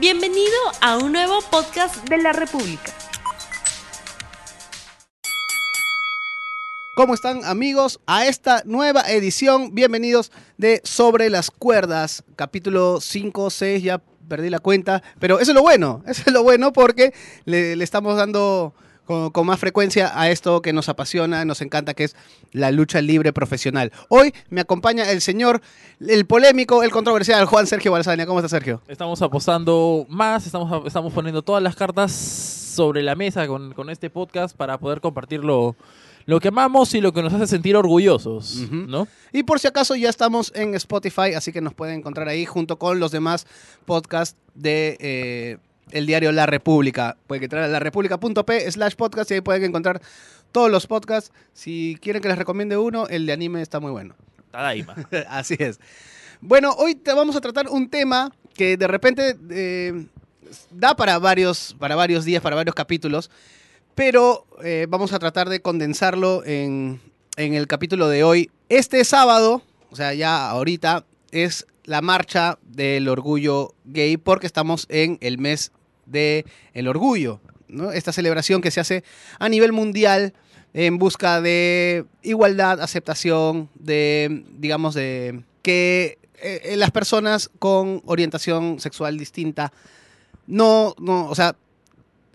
Bienvenido a un nuevo podcast de la República. ¿Cómo están amigos? A esta nueva edición, bienvenidos de Sobre las Cuerdas, capítulo 5, 6, ya perdí la cuenta, pero eso es lo bueno, eso es lo bueno porque le, le estamos dando con, con, más frecuencia a esto que nos apasiona, nos encanta, que es la lucha libre profesional. Hoy me acompaña el señor, el polémico, el controversial, Juan Sergio Balsania. ¿Cómo está Sergio? Estamos apostando más, estamos, estamos poniendo todas las cartas sobre la mesa con, con este podcast para poder compartirlo lo que amamos y lo que nos hace sentir orgullosos, uh -huh. ¿no? Y por si acaso ya estamos en Spotify, así que nos pueden encontrar ahí junto con los demás podcasts de eh, el diario La República. Pueden entrar a larepublica.p slash podcast y ahí pueden encontrar todos los podcasts. Si quieren que les recomiende uno, el de anime está muy bueno. Tadaima. así es. Bueno, hoy te vamos a tratar un tema que de repente eh, da para varios, para varios días, para varios capítulos, pero eh, vamos a tratar de condensarlo en, en, el capítulo de hoy. Este sábado, o sea, ya ahorita, es la marcha del orgullo gay porque estamos en el mes del el orgullo, ¿no? Esta celebración que se hace a nivel mundial en busca de igualdad, aceptación, de, digamos, de que eh, las personas con orientación sexual distinta no, no, o sea,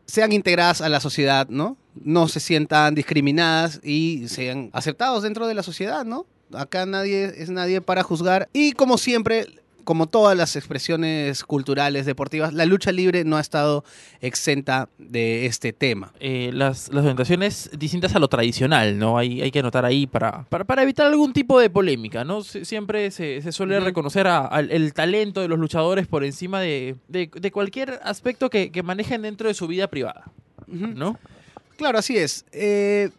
sean integradas a la sociedad, ¿no? No se sientan discriminadas y sean aceptados dentro de la sociedad, ¿no? Acá nadie es nadie para juzgar. Y como siempre, como todas las expresiones culturales, deportivas, la lucha libre no ha estado exenta de este tema. Eh, las, las, orientaciones distintas a lo tradicional, ¿no? Hay, hay que anotar ahí para, para, para, evitar algún tipo de polémica, ¿no? Siempre se, se suele uh -huh. reconocer a, a, el talento de los luchadores por encima de, de, de cualquier aspecto que, que, manejen dentro de su vida privada, uh -huh. ¿no? Claro, así es. Eh,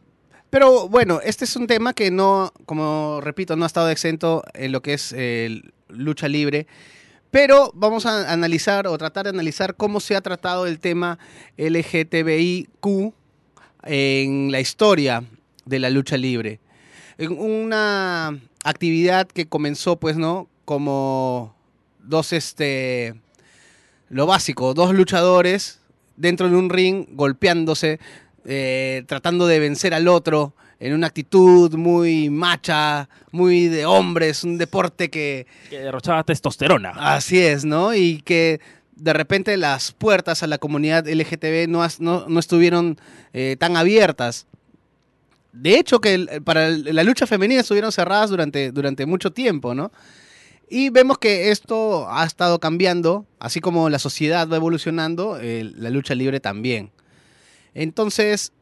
pero bueno, este es un tema que no, como repito, no ha estado exento en lo que es eh, lucha libre. Pero vamos a analizar o tratar de analizar cómo se ha tratado el tema LGTBIQ en la historia de la lucha libre. Una actividad que comenzó, pues, ¿no? Como dos, este, lo básico, dos luchadores dentro de un ring golpeándose, eh, tratando de vencer al otro en una actitud muy macha, muy de hombres, un deporte que... Que derrochaba testosterona. Así es, ¿no? Y que de repente las puertas a la comunidad LGTB no, no, no estuvieron eh, tan abiertas. De hecho, que para la lucha femenina estuvieron cerradas durante, durante mucho tiempo, ¿no? Y vemos que esto ha estado cambiando, así como la sociedad va evolucionando, eh, la lucha libre también. Entonces,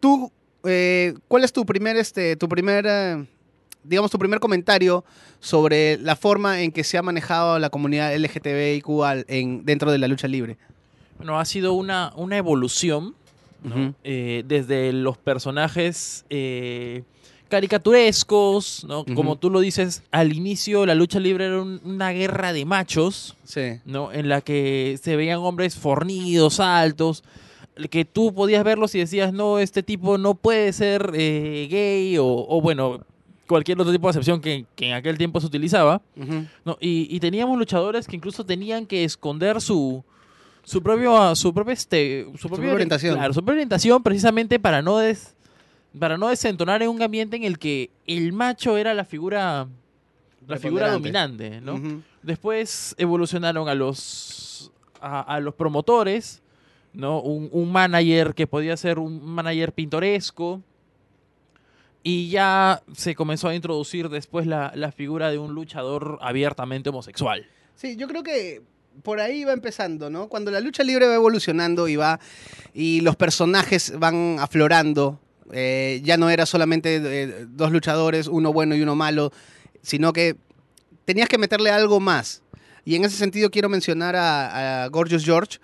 tú eh, ¿cuál es tu primer, este, tu primer, eh, digamos, tu primer comentario sobre la forma en que se ha manejado la comunidad LGTBIQ en, dentro de la lucha libre? Bueno, ha sido una, una evolución, ¿no? uh -huh. eh, desde los personajes eh, caricaturescos, ¿no? Uh -huh. Como tú lo dices, al inicio la lucha libre era un, una guerra de machos, sí. ¿no? En la que se veían hombres fornidos, altos, que tú podías verlos y decías, no, este tipo no puede ser eh, gay o, o, bueno, cualquier otro tipo de acepción que, que en aquel tiempo se utilizaba. Uh -huh. ¿no? y, y, teníamos luchadores que incluso tenían que esconder su su propio su propia este su, propia, su orientación claro, su propia orientación precisamente para no des, para no desentonar en un ambiente en el que el macho era la figura la figura dominante ¿no? Uh -huh. después evolucionaron a los a, a los promotores ¿no? Un, un, manager que podía ser un manager pintoresco. Y ya se comenzó a introducir después la, la, figura de un luchador abiertamente homosexual. Sí, yo creo que por ahí va empezando, ¿no? Cuando la lucha libre va evolucionando y va y los personajes van aflorando, eh, ya no era solamente eh, dos luchadores, uno bueno y uno malo, sino que tenías que meterle algo más. Y en ese sentido quiero mencionar a, a Gorgeous George,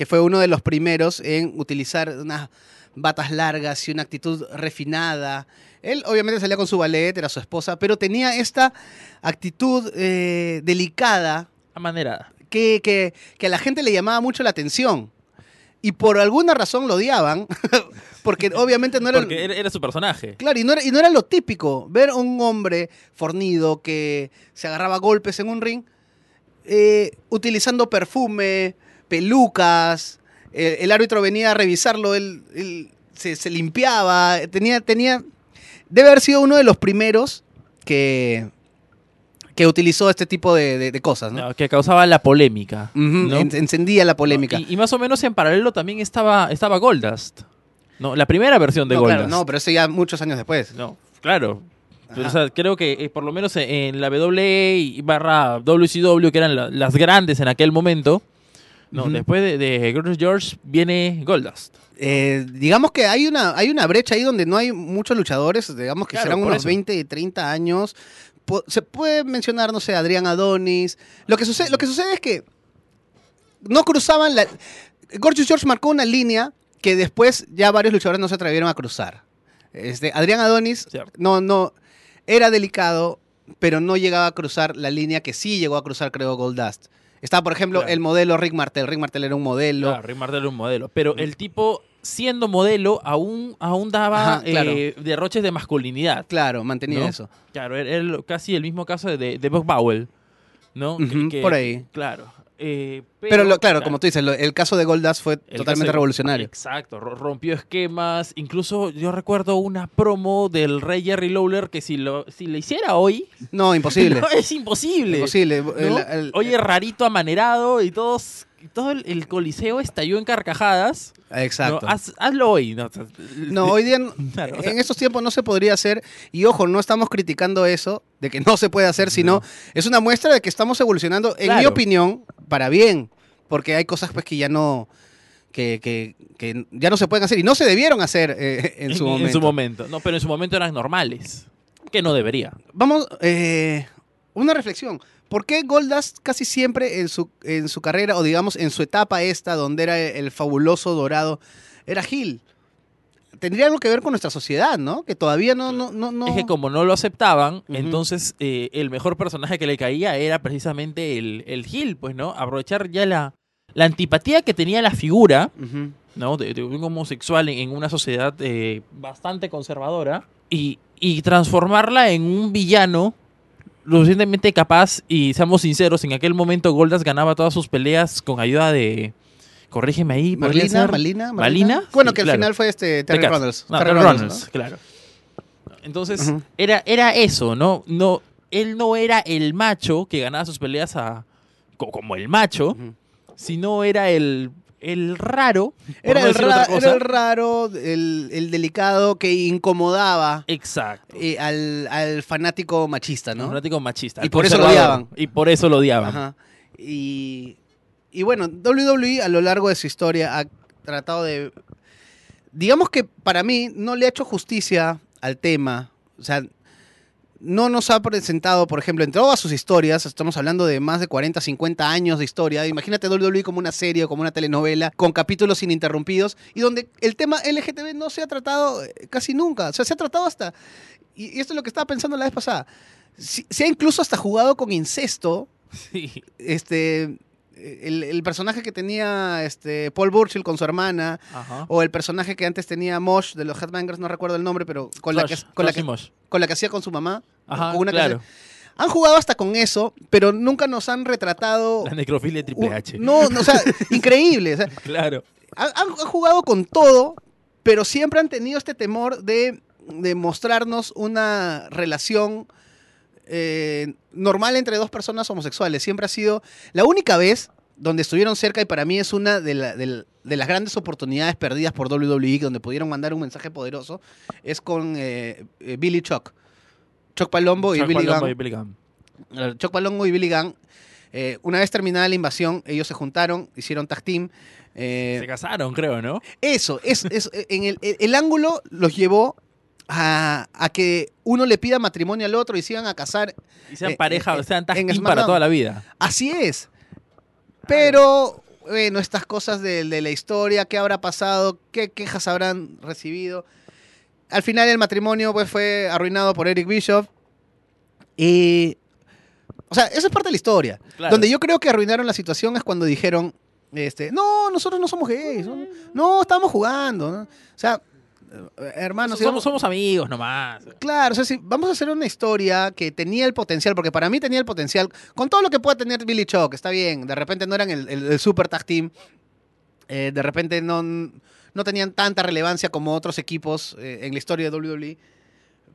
que fue uno de los primeros en utilizar unas batas largas y una actitud refinada. Él obviamente salía con su ballet, era su esposa, pero tenía esta actitud eh, delicada. Amanerada. Que, que, que, a la gente le llamaba mucho la atención. Y por alguna razón lo odiaban, porque obviamente no era... Porque era su personaje. Claro, y no, era, y no era lo típico, ver a un hombre fornido que se agarraba golpes en un ring, eh, utilizando perfume, pelucas, el, el árbitro venía a revisarlo, él, él se, se limpiaba, tenía, tenía, debe haber sido uno de los primeros que, que utilizó este tipo de, de- de cosas, ¿no? No, que causaba la polémica. Ujú, ¿no? en- encendía la polémica. Y, y más o menos en paralelo también estaba, estaba Goldust. No, la primera versión de Goldust. claro, no, pero eso ya muchos años después. No, claro. Pero, Ajá. o sea, creo que eh, por lo menos en, en la WWE y barra WCW, que eran la- las grandes en aquel momento, no, después de, de Gorgeous George viene Goldust. Eh, digamos que hay una, hay una brecha ahí donde no hay muchos luchadores, digamos que Claro, serán unos eso. 20, 30 años. Se puede mencionar, no sé, Adrián Adonis. Lo que sucede, lo que sucede es que no cruzaban la... Gorgeous George marcó una línea que después ya varios luchadores no se atrevieron a cruzar. Este, Adrián Adonis Cierto. no, no, era delicado, pero no llegaba a cruzar la línea que sí llegó a cruzar, creo, Goldust. Estaba, por ejemplo, Claro. el modelo Rick Martel. Rick Martel era un modelo. Claro, Rick Martel era un modelo. Pero el tipo, siendo modelo, aún, aún daba Ajá, claro. eh, derroches de masculinidad. Claro, mantenía ¿No? eso. Claro, era, casi el mismo caso de, de Buck Powell. ¿no? Por ahí. Claro. Eh, Pero, lo- claro, como tú dices, lo- el caso de Goldust fue El totalmente de- revolucionario. Exacto, ro- rompió esquemas. Incluso yo recuerdo una promo del rey Jerry Lawler que si lo, si lo hiciera hoy, No, imposible. no, es imposible. imposible. ¿no? El- el- Oye, rarito, amanerado y todos, todo el, el coliseo estalló en carcajadas. Exacto. ¿no? Haz- hazlo hoy. No, No, hoy día, o sea- en estos tiempos no se podría hacer, y ojo, no estamos criticando eso, de que no se puede hacer, sino No. es una muestra de que estamos evolucionando, en mi opinión, para bien, porque hay cosas pues que ya no, que, que- que ya no se pueden hacer, y no se debieron hacer eh, en, su momento. momento. No, pero en su momento eran normales. Que no debería. Vamos, eh, una reflexión. ¿Por qué Goldust casi siempre en su, en su carrera, o digamos en su etapa esta, donde era el fabuloso dorado, era Gil? Tendría algo que ver con nuestra sociedad, ¿no? Que todavía no... no, no, no- Es que como no lo aceptaban, entonces eh, el mejor personaje que le caía era precisamente el, el Gil, pues, ¿no? Aprovechar ya la, la antipatía que tenía la figura. ¿no? De, de un homosexual en, en una sociedad eh, bastante conservadora y, y transformarla en un villano lo suficientemente capaz y seamos sinceros, en aquel momento Goldas ganaba todas sus peleas con ayuda de... Corrígeme ahí, ¿podría Malina, ser? Malina, ¿Malina? Bueno, Sí, que al claro. final fue este Terry. Runnels. No, Terry Runnels, claro. Entonces, era, era eso, ¿no? no Él no era el macho que ganaba sus peleas a, co- como el macho, sino era el, el raro. Era, no el ra- era el raro, el, el delicado que incomodaba Exacto. eh, al, al fanático machista, ¿no? fanático machista. Y al por eso lo odiaban. Y por eso lo odiaban. Ajá. Y, y bueno, WWE a lo largo de su historia ha tratado de... Digamos que para mí no le ha hecho justicia al tema. O sea, no nos ha presentado, por ejemplo, en todas sus historias, estamos hablando de más de 40, 50 años de historia. Imagínate WWE como una serie o como una telenovela con capítulos ininterrumpidos y donde el tema LGTB no se ha tratado eh, casi nunca. O sea, se ha tratado hasta... Y, esto es lo que estaba pensando la vez pasada. Si- se ha incluso hasta jugado con incesto Sí. este el, el personaje que tenía este Paul Burchill con su hermana Ajá. o el personaje que antes tenía Mosh de los Headbangers no recuerdo el nombre pero con la que con la que, con la que hacía con su mamá Ajá, con una que claro. hacía- han jugado hasta con eso pero nunca nos han retratado La necrofilia de Triple H. no, no, o sea increíble o sea, Claro. han, han- han jugado con todo pero siempre han tenido este temor de, de mostrarnos una relación eh, normal entre dos personas homosexuales. Siempre ha sido la única vez donde estuvieron cerca y para mí es una de, la- del- de las grandes oportunidades perdidas por WWE donde pudieron mandar un mensaje poderoso es con eh, eh, Billy Chuck. Chuck Palombo y Billy Palumbo Gunn. y Billy Gunn. Chuck Palombo y Billy Gunn. eh, una vez terminada la invasión, ellos se juntaron, hicieron tag team. eh, Se casaron, creo, ¿no? eso, es, es- en el, el- el ángulo los llevó a, a que uno le pida matrimonio al otro y se iban a casar. Y sean Eh, pareja, eh, o sean en para toda la vida. Así es. Pero, bueno, estas cosas de, de la historia, qué habrá pasado, qué quejas habrán recibido. Al final el matrimonio pues, fue arruinado por Eric Bishop. Y... O sea, esa es parte de la historia. Claro. Donde yo creo que arruinaron la situación es cuando dijeron, este, no, nosotros no somos gays, no, no, estábamos jugando. ¿no? O sea, hermano, si somos, vamos- somos amigos nomás. Claro, o sea, si vamos a hacer una historia que tenía el potencial, porque para mí tenía el potencial, con todo lo que pueda tener Billy Chuck, está bien, de repente no eran el, el- el super tag team, eh, de repente no, no tenían tanta relevancia como otros equipos eh, en la historia de WWE,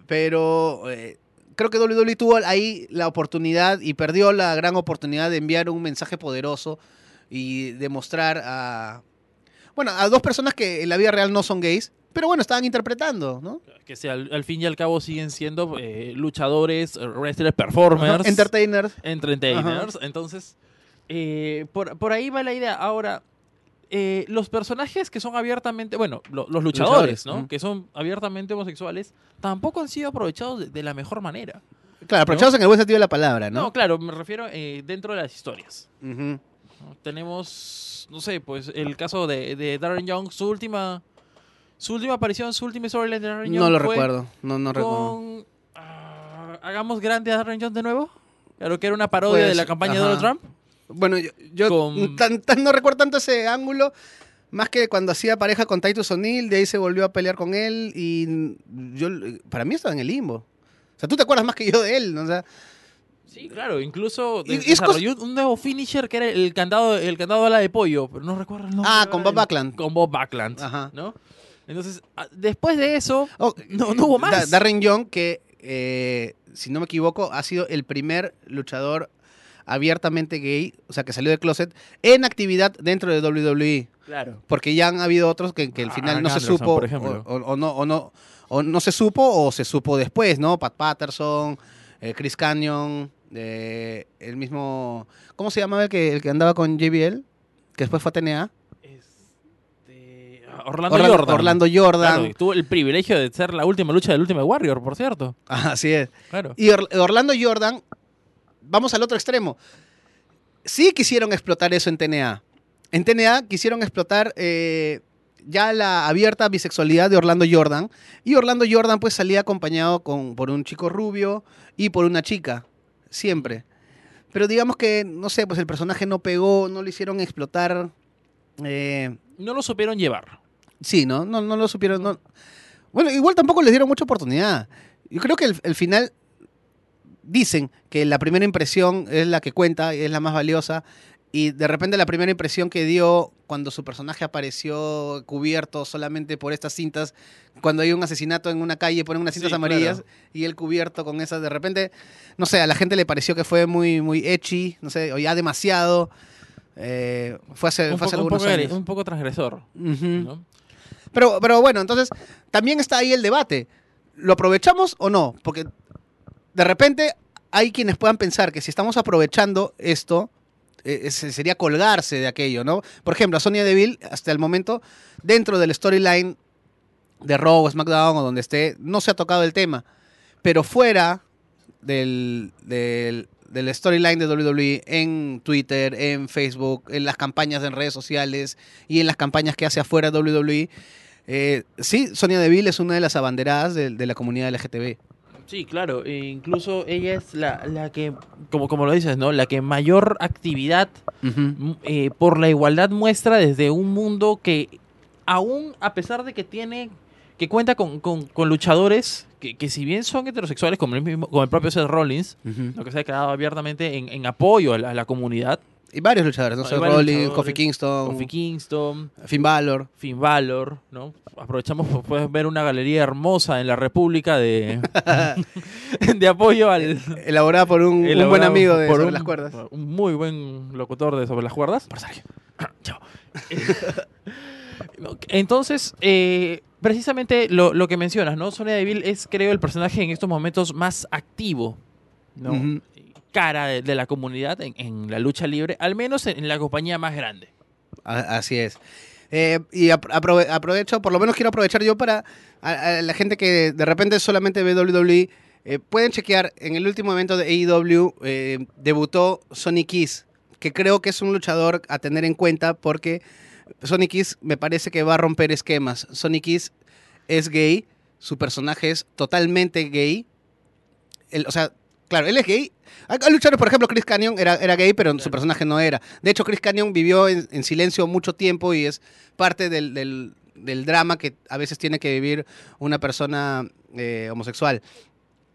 pero eh, creo que WWE tuvo ahí la oportunidad y perdió la gran oportunidad de enviar un mensaje poderoso y demostrar a, bueno, a dos personas que en la vida real no son gays, pero bueno, estaban interpretando, ¿no? Que sea, al, al fin y al cabo siguen siendo eh, luchadores, wrestlers, performers, Entertainers. entertainers. Entonces, eh, por, por ahí va la idea. Ahora, eh, los personajes que son abiertamente, bueno, lo- los luchadores, Luchadores, ¿no? Que son abiertamente homosexuales, tampoco han sido aprovechados de, de la mejor manera. Claro, aprovechados en el buen sentido de la palabra, No, ¿no? claro, me refiero eh, dentro de las historias. Tenemos, no sé, pues el caso de, de Darren Young, su última, su última aparición, su última storyline de Darren Young. No lo fue recuerdo, no, no recuerdo. ah, Hagamos grande a Young de nuevo. Claro que era una parodia Puede de la campaña de. Donald Trump. Bueno, yo, yo con- tan- tan- no recuerdo tanto ese ángulo, más que cuando hacía pareja con Titus O'Neill, de ahí se volvió a pelear con él y yo, para mí estaba en el limbo. O sea, tú te acuerdas más que yo de él, ¿no? O sea, Sí, claro, incluso desarrolló un nuevo finisher que era el candado, el candado a la de pollo, pero no recuerdo el nombre. Ah, con Bob Backlund. Con Bob Backlund, Ajá. ¿no? Entonces, ah, después de eso, oh, no, no hubo Da- más. Darren Young, que eh, si no me equivoco, ha sido el primer luchador abiertamente gay, o sea, que salió de closet, en actividad dentro de WWE. Claro. Porque ya han habido otros que, que al Ah, final no se supo, por ejemplo. o, o- o no, o, no, o no se supo o se supo después, ¿no? Pat Patterson, eh, Chris Canyon, eh, el mismo... ¿Cómo se llamaba el que, el que andaba con JBL? Que después fue a TNA. Orlando, Orlando Jordan. Orlando Jordan. Claro, tuvo el privilegio de ser la última lucha del Ultimate Warrior, por cierto. Así es. Claro. Y Or- Orlando Jordan, vamos al otro extremo. Sí quisieron explotar eso en TNA. En TNA quisieron explotar eh, ya la abierta bisexualidad de Orlando Jordan. Y Orlando Jordan pues salía acompañado con, por un chico rubio y por una chica. Siempre. Pero digamos que, no sé, pues el personaje no pegó, no lo hicieron explotar. eh, No lo supieron llevar. Sí, ¿no? No, no lo supieron. no. Bueno, igual tampoco les dieron mucha oportunidad. Yo creo que el, el final dicen que la primera impresión es la que cuenta y es la más valiosa. Y de repente la primera impresión que dio cuando su personaje apareció cubierto solamente por estas cintas, cuando hay un asesinato en una calle, ponen unas cintas Sí, amarillas claro. y él cubierto con esas, de repente, no sé, a la gente le pareció que fue muy, muy etchy, no sé, o ya demasiado. Eh, fue hace, Un fue hace poco, un, poco, años. un poco transgresor. ¿no? Pero, pero bueno, entonces también está ahí el debate. ¿Lo aprovechamos o no? Porque de repente hay quienes puedan pensar que si estamos aprovechando esto, eh, ese sería colgarse de aquello, ¿no? Por ejemplo, a Sonia Deville, hasta el momento, dentro del storyline de Raw SmackDown o donde esté, no se ha tocado el tema. Pero fuera del, del, del storyline de WWE, en Twitter, en Facebook, en las campañas en redes sociales y en las campañas que hace afuera WWE, eh, sí, Sonia Deville es una de las abanderadas de, de la comunidad LGTB. Sí, claro. e incluso ella es la, la que, como, como lo dices, ¿no? La que mayor actividad m- eh, por la igualdad muestra desde un mundo que aún a pesar de que tiene que cuenta con, con- con luchadores que, que si bien son heterosexuales como el, mismo, como el propio Seth Rollins lo que se ha quedado abiertamente en, en apoyo a la, a la comunidad Y varios luchadores, ¿no? Seth varios Rollins. Kofi Kingston, Kofi Kingston Finn Balor. Finn Balor no aprovechamos pues, puedes ver una galería hermosa en la República de de apoyo al Elaborada por un, un buen amigo de por Sobre un- las Cuerdas. Un muy buen locutor de Sobre las Cuerdas. Por Sergio. Chao. Entonces, eh, precisamente lo, lo que mencionas, ¿no? Sonia Deville es, creo, el personaje en estos momentos más activo, ¿no? Ujú. Cara de, la comunidad en, la lucha libre, al menos en, la compañía más grande. Así es. Eh, y apro- aprove- aprovecho, por lo menos quiero aprovechar yo para la gente que de repente solamente ve WWE, eh, pueden chequear en el último evento de AEW eh, debutó Sonny Kiss, que creo que es un luchador a tener en cuenta porque Sonny Kiss me parece que va a romper esquemas. Sonny Kiss es gay, su personaje es totalmente gay. Él- o sea, claro, él es gay. Hay luchadores, por ejemplo, Chris Canyon era, era gay, pero su personaje no era. De hecho, Chris Canyon vivió en, en silencio mucho tiempo y es parte del, del- del drama que a veces tiene que vivir una persona eh, homosexual.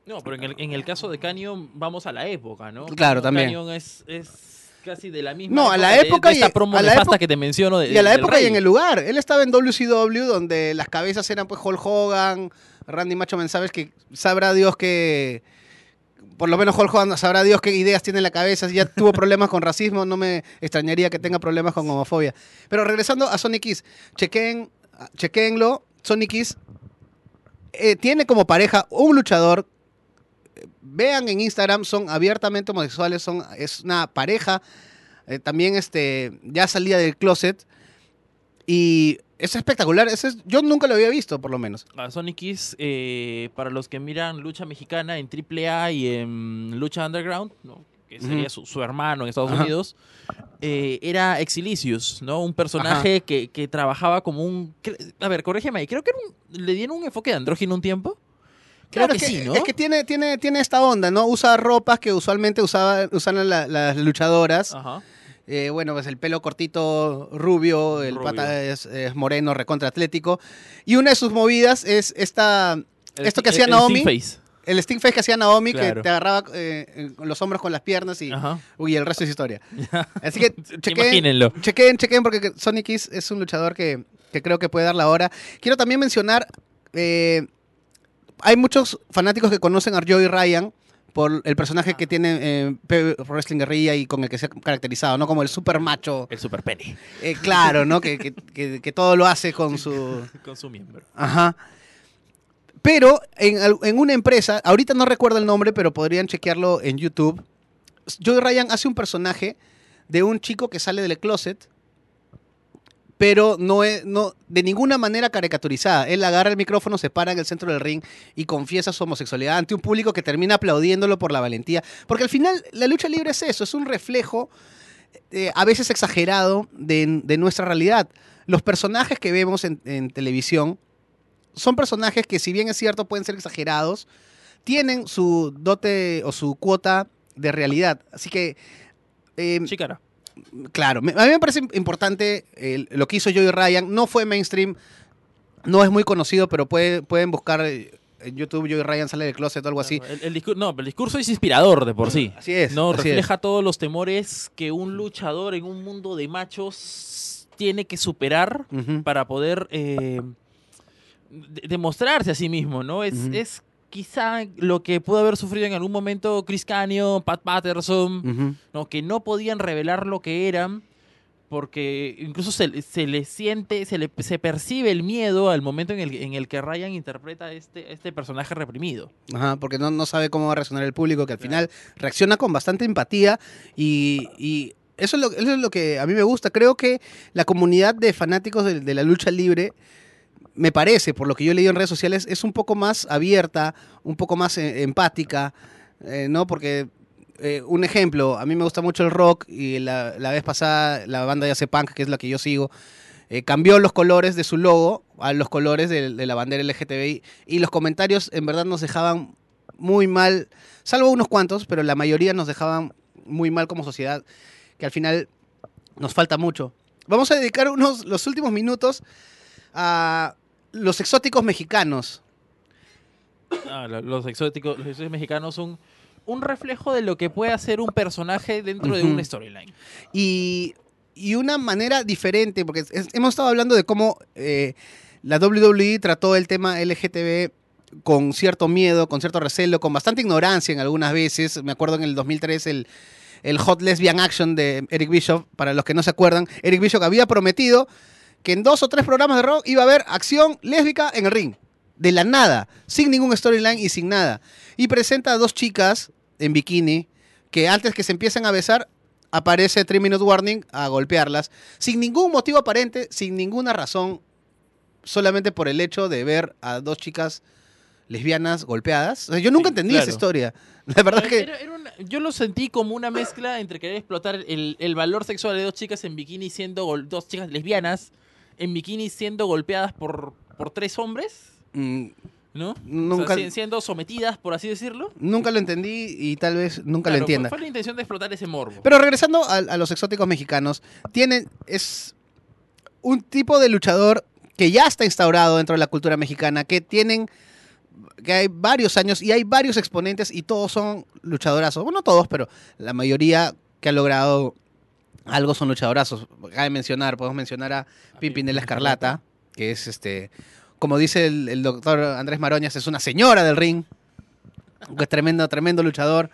No, pero en el, en el caso de Canyon vamos a la época, ¿no? Claro, también. Canyon es, es casi de la misma No, a la época de y- esta promo a la época- que te menciono de, Y a la en el lugar. Él estaba en WCW, donde las cabezas eran pues Hulk Hogan, Randy Macho Man, sabes que sabrá Dios que. Por lo menos Hulk Hogan sabrá Dios qué ideas tiene en la cabeza. Si ya tuvo problemas con racismo, no me extrañaría que tenga problemas con homofobia. Pero regresando a Sonic Kiss, chequen, chequenlo. Sonic eh, tiene como pareja un luchador. Vean en Instagram, son abiertamente homosexuales, son, es una pareja. eh, también este, ya salía del closet. Y es espectacular. ese es- yo nunca lo había visto, por lo menos. A Sonic Kiss, eh, para los que miran lucha mexicana en AAA y en lucha underground, ¿no? que sería su, su hermano en Estados Ajá. Unidos, eh, era Exilicius, ¿no? Un personaje que, que trabajaba como un... A ver, corrígeme ahí, creo que era un- le dieron un enfoque de andrógino un tiempo. Creo Claro, que, es sí, ¿no? Es que tiene, tiene, tiene esta onda, ¿no? Usa ropas que usualmente usaba, usan la- las luchadoras. Ajá. Eh, bueno, pues el pelo cortito, rubio, el Rubio. pata es, es moreno, recontra atlético. Y una de sus movidas es esta, El esto que hacía el- el Naomi, Sting Face. el sting face que hacía Naomi, Claro. que te agarraba eh, los hombros con las piernas y, Ajá. uy, el resto es historia. Así que chequen, Imagínenlo. chequen, chequen, porque Sonic Kiss es un luchador que, que creo que puede dar la hora. Quiero también mencionar, eh, hay muchos fanáticos que conocen a Joey Ryan por el personaje que tiene eh, P- Wrestling Guerrilla y con el que se ha caracterizado, ¿no? Como el super macho, El super pene. eh, claro, ¿no? Que, que- que- que todo lo hace con su... Con su miembro. Ajá. Pero en, en una empresa, ahorita no recuerdo el nombre, pero podrían chequearlo en YouTube. Joey Ryan hace un personaje de un chico que sale del closet, pero no es no, de ninguna manera caricaturizada. Él agarra el micrófono, se para en el centro del ring y confiesa su homosexualidad ante un público que termina aplaudiéndolo por la valentía. Porque al final la lucha libre es eso, es un reflejo eh, a veces exagerado de, nuestra realidad. Los personajes que vemos en, en televisión son personajes que, si bien es cierto, pueden ser exagerados, tienen su dote o su cuota de realidad. Así que, eh, Chicara. Claro, a mí me parece importante eh, lo que hizo Joey Ryan. No fue mainstream, no es muy conocido, pero puede- pueden buscar eh, en YouTube Joey Ryan sale del closet o algo así. El, el discur- no, pero el discurso es inspirador de por sí. Así es. No, así refleja todos los temores que un luchador en un mundo de machos tiene que superar para poder eh, de- demostrarse a sí mismo, ¿no? Es, es quizá lo que pudo haber sufrido en algún momento Chris Canyon, Pat Patterson. ¿no? que no podían revelar lo que eran porque incluso se, se le siente, se, le, se percibe el miedo al momento en el, en el que Ryan interpreta a este, este personaje reprimido. Ajá, porque no, no sabe cómo va a reaccionar el público, que al Claro. final reacciona con bastante empatía y, y eso, es lo, eso es lo que a mí me gusta. Creo que la comunidad de fanáticos de, de la lucha libre, me parece, por lo que yo he leído en redes sociales, es un poco más abierta, un poco más eh, empática, eh, ¿no? Porque, eh, un ejemplo, a mí me gusta mucho el rock y la, la vez pasada la banda de Ace Punk, que es la que yo sigo, cambió los colores de su logo a los colores de, de la bandera LGTBI y los comentarios en verdad nos dejaban muy mal, salvo unos cuantos, pero la mayoría nos dejaban muy mal como sociedad, que al final nos falta mucho. Vamos a dedicar unos, los últimos minutos a los exóticos mexicanos. Ah, lo- los exóticos, los exóticos mexicanos son un reflejo de lo que puede hacer un personaje dentro de una storyline. y, y una manera diferente, porque es- hemos estado hablando de cómo eh, la WWE trató el tema LGTB con cierto miedo, con cierto recelo, con bastante ignorancia en algunas veces. Me acuerdo en el 2003 el, el Hot Lesbian Action de Eric Bishop, para los que no se acuerdan, Eric Bishop había prometido que en dos o tres programas de rock iba a haber acción lésbica en el ring. De la nada, sin ningún storyline y sin nada. Y presenta a dos chicas en bikini que antes que se empiecen a besar, aparece 3 Minute Warning a golpearlas, sin ningún motivo aparente, sin ninguna razón, solamente por el hecho de ver a dos chicas lesbianas golpeadas. O sea, yo nunca Sí, entendí claro. esa historia. La verdad que... Era- era una- yo lo sentí como una mezcla entre querer explotar el, el valor sexual de dos chicas en bikini siendo dos chicas lesbianas en bikini siendo golpeadas por, por tres hombres, mm, ¿no? Nunca- O sea, siendo sometidas, por así decirlo. Nunca lo entendí y tal vez nunca lo fue- entienda. Fue, la intención de explotar ese morbo. Pero regresando a, a los exóticos mexicanos, tienen, es un tipo de luchador que ya está instaurado dentro de la cultura mexicana, que tienen que hay varios años y hay varios exponentes y todos son luchadorazos. Bueno, no todos, pero la mayoría que ha logrado algo son luchadorazos. Cabe mencionar, podemos mencionar a Pimpinela Escarlata, que es este, como dice el, doctor Andrés Maroñas, es una señora del ring. Es tremendo, tremendo luchador.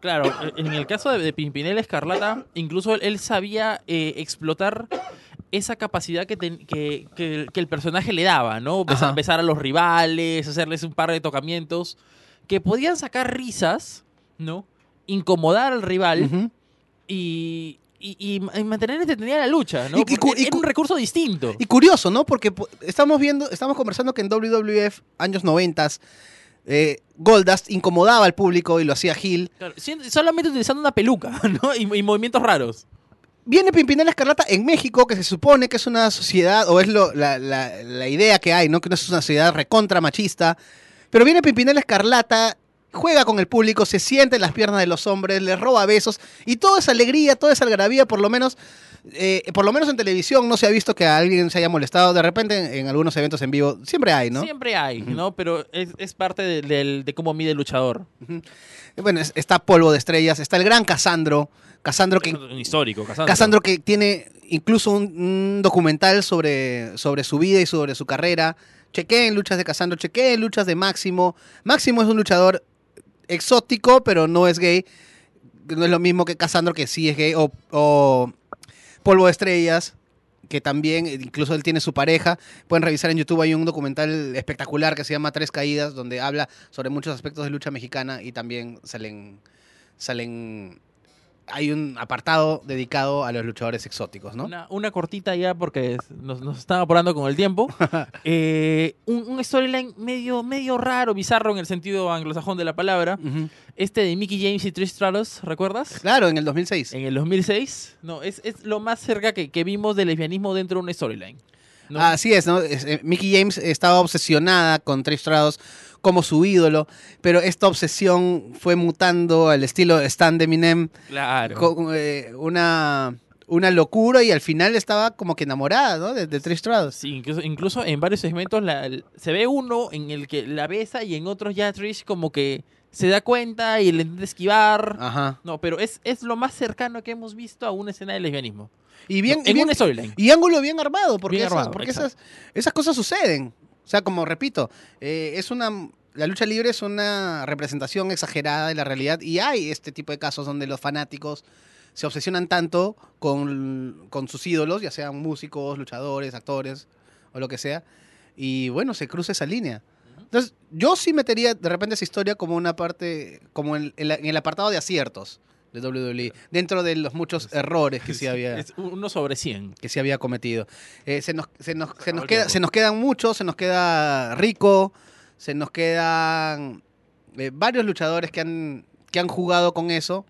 claro, en el caso de, Pimpinela Escarlata, incluso él, sabía eh, explotar esa capacidad que, que, el personaje le daba, ¿no? Besar, a los rivales, hacerles un par de tocamientos, que podían sacar risas, ¿no? Incomodar al rival y, y, mantener entretenida la lucha, ¿no? Y, era un recurso distinto. Y curioso, ¿no? Porque estamos viendo, estamos conversando que en WWF, años 90, eh, Goldust incomodaba al público y lo hacía Gil. solamente utilizando una peluca, ¿no? y movimientos raros viene Pimpinela Escarlata en México, que se supone que es una sociedad, o es la, idea que hay, ¿no? Que no es una sociedad recontra machista. Pero viene Pimpinela Escarlata, juega con el público, se siente en las piernas de los hombres, les roba besos, y toda esa alegría, toda esa algarabía, por lo menos. Eh, por lo menos en televisión no se ha visto que alguien se haya molestado. De repente, en, algunos eventos en vivo, siempre hay, ¿no? Siempre hay, ¿no? Pero es, parte de, cómo mide el luchador. Bueno, está Polvo de Estrellas, está el gran Casandro, Casandro que... Un histórico, Casandro. que tiene incluso un, documental sobre, sobre su vida y sobre su carrera. en luchas de Casandro, en luchas de Máximo. Máximo es un luchador exótico, pero no es gay. No es lo mismo que Casandro, que sí es gay. O, Polvo de Estrellas, que también, incluso él tiene su pareja. Pueden revisar en YouTube, hay un documental espectacular que se llama Tres Caídas, donde habla sobre muchos aspectos de lucha mexicana y también salen, salen hay un apartado dedicado a los luchadores exóticos, ¿no? Una, cortita ya porque nos, nos están apurando con el tiempo. Eh, un, storyline medio, medio raro, bizarro en el sentido anglosajón de la palabra. Este de Mickey James y Trish Stratus, ¿recuerdas? Claro, en el 2006. En el 2006. No, es, lo más cerca que, que vimos del lesbianismo dentro de un storyline. Así es, ¿no? Eh, Mickey James estaba obsesionada con Trish Stratus como su ídolo, pero esta obsesión fue mutando al estilo Stan de Eminem. Claro. Con, eh, una, una locura y al final estaba como que enamorada, ¿no? De, Trish Stratus. Sí, incluso, en varios segmentos se ve uno en el que la besa y en otros ya Trish como que se da cuenta y le intenta esquivar. Ajá. No, pero es, es lo más cercano que hemos visto a una escena de lesbianismo. Y bien, en un storyline. Y ángulo bien armado, porque, porque esas, esas cosas suceden. O sea, como repito, eh, es una la lucha libre es una representación exagerada de la realidad y hay este tipo de casos donde los fanáticos se obsesionan tanto con, sus ídolos, ya sean músicos, luchadores, actores o lo que sea, y bueno, se cruza esa línea. Entonces, yo sí metería de repente esa historia como una parte, como en, el apartado de aciertos de WWE, dentro de los muchos errores que sí había. uno sobre 100. Que sí había cometido. Eh, se, nos, se, nos, se, nos queda, se nos quedan muchos, se nos queda Rico, se nos quedan eh, varios luchadores que han, que han jugado con eso.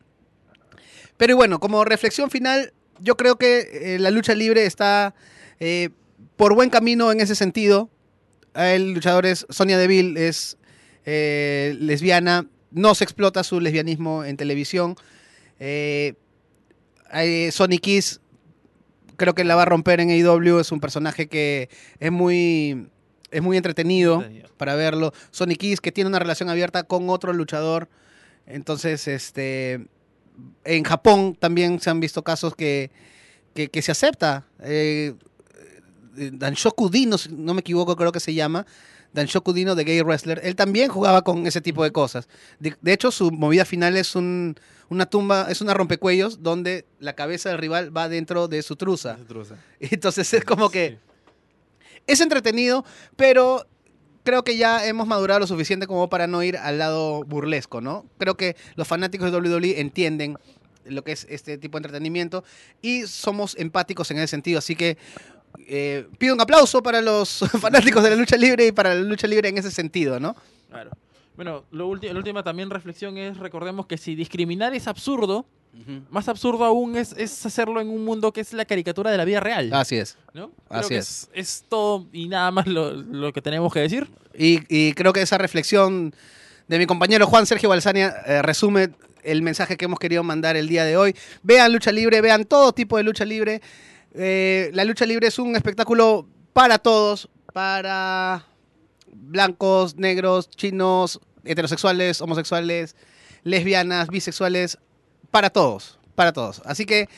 Pero bueno, como reflexión final, yo creo que eh, la lucha libre está por buen camino en ese sentido. El luchador es Sonia Deville, es lesbiana, no se explota su lesbianismo en televisión. Eh, Sonic Kiss creo que la va a romper en AEW. Es un personaje que es muy, es muy entretenido para verlo. Sonic Kiss que tiene una relación abierta con otro luchador. Entonces, este, en Japón también se han visto casos que, que, se acepta. Eh, Danshoku Dino, no me equivoco, creo que se llama. Danshoku Dino de Gay Wrestler. Él también jugaba con ese tipo de cosas. de hecho, su movida final es un una tumba, es una rompecuellos donde la cabeza del rival va dentro de su truza. Entonces es como que es entretenido, pero creo que ya hemos madurado lo suficiente como para no ir al lado burlesco, ¿no? Creo que los fanáticos de WWE entienden lo que es este tipo de entretenimiento y somos empáticos en ese sentido, así que eh, pido un aplauso para los fanáticos de la lucha libre y para la lucha libre en ese sentido, ¿no? Claro. Bueno, lo la última también reflexión es, recordemos que si discriminar es absurdo, más absurdo aún es, hacerlo en un mundo que es la caricatura de la vida real. Así es. ¿no? Así es. es. todo y nada más lo, que tenemos que decir. Y, creo que esa reflexión de mi compañero Juan Sergio Balsania eh, resume el mensaje que hemos querido mandar el día de hoy. Vean lucha libre, vean todo tipo de lucha libre. Eh, la lucha libre es un espectáculo para todos, para blancos, negros, chinos, heterosexuales, homosexuales, lesbianas, bisexuales, para todos, para todos. Así que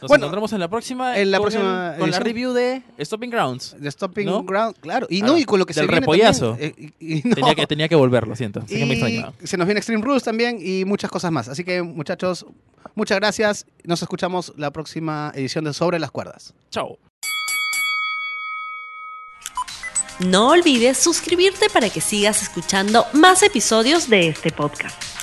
Nos Bueno, encontramos en la próxima. en la con próxima el- con la review de Stopping Grounds. The Stomping ¿No? Ground, claro. Y Claro, no, y con lo que se del viene repollazo. también, eh, y- y no. Tenía, que, tenía que volver, lo siento. Así que me Y extrañaba. se nos viene Extreme Rules también y muchas cosas más. Así que, muchachos, muchas gracias. Nos escuchamos la próxima edición de Sobre las Cuerdas. Chao. No olvides suscribirte para que sigas escuchando más episodios de este podcast.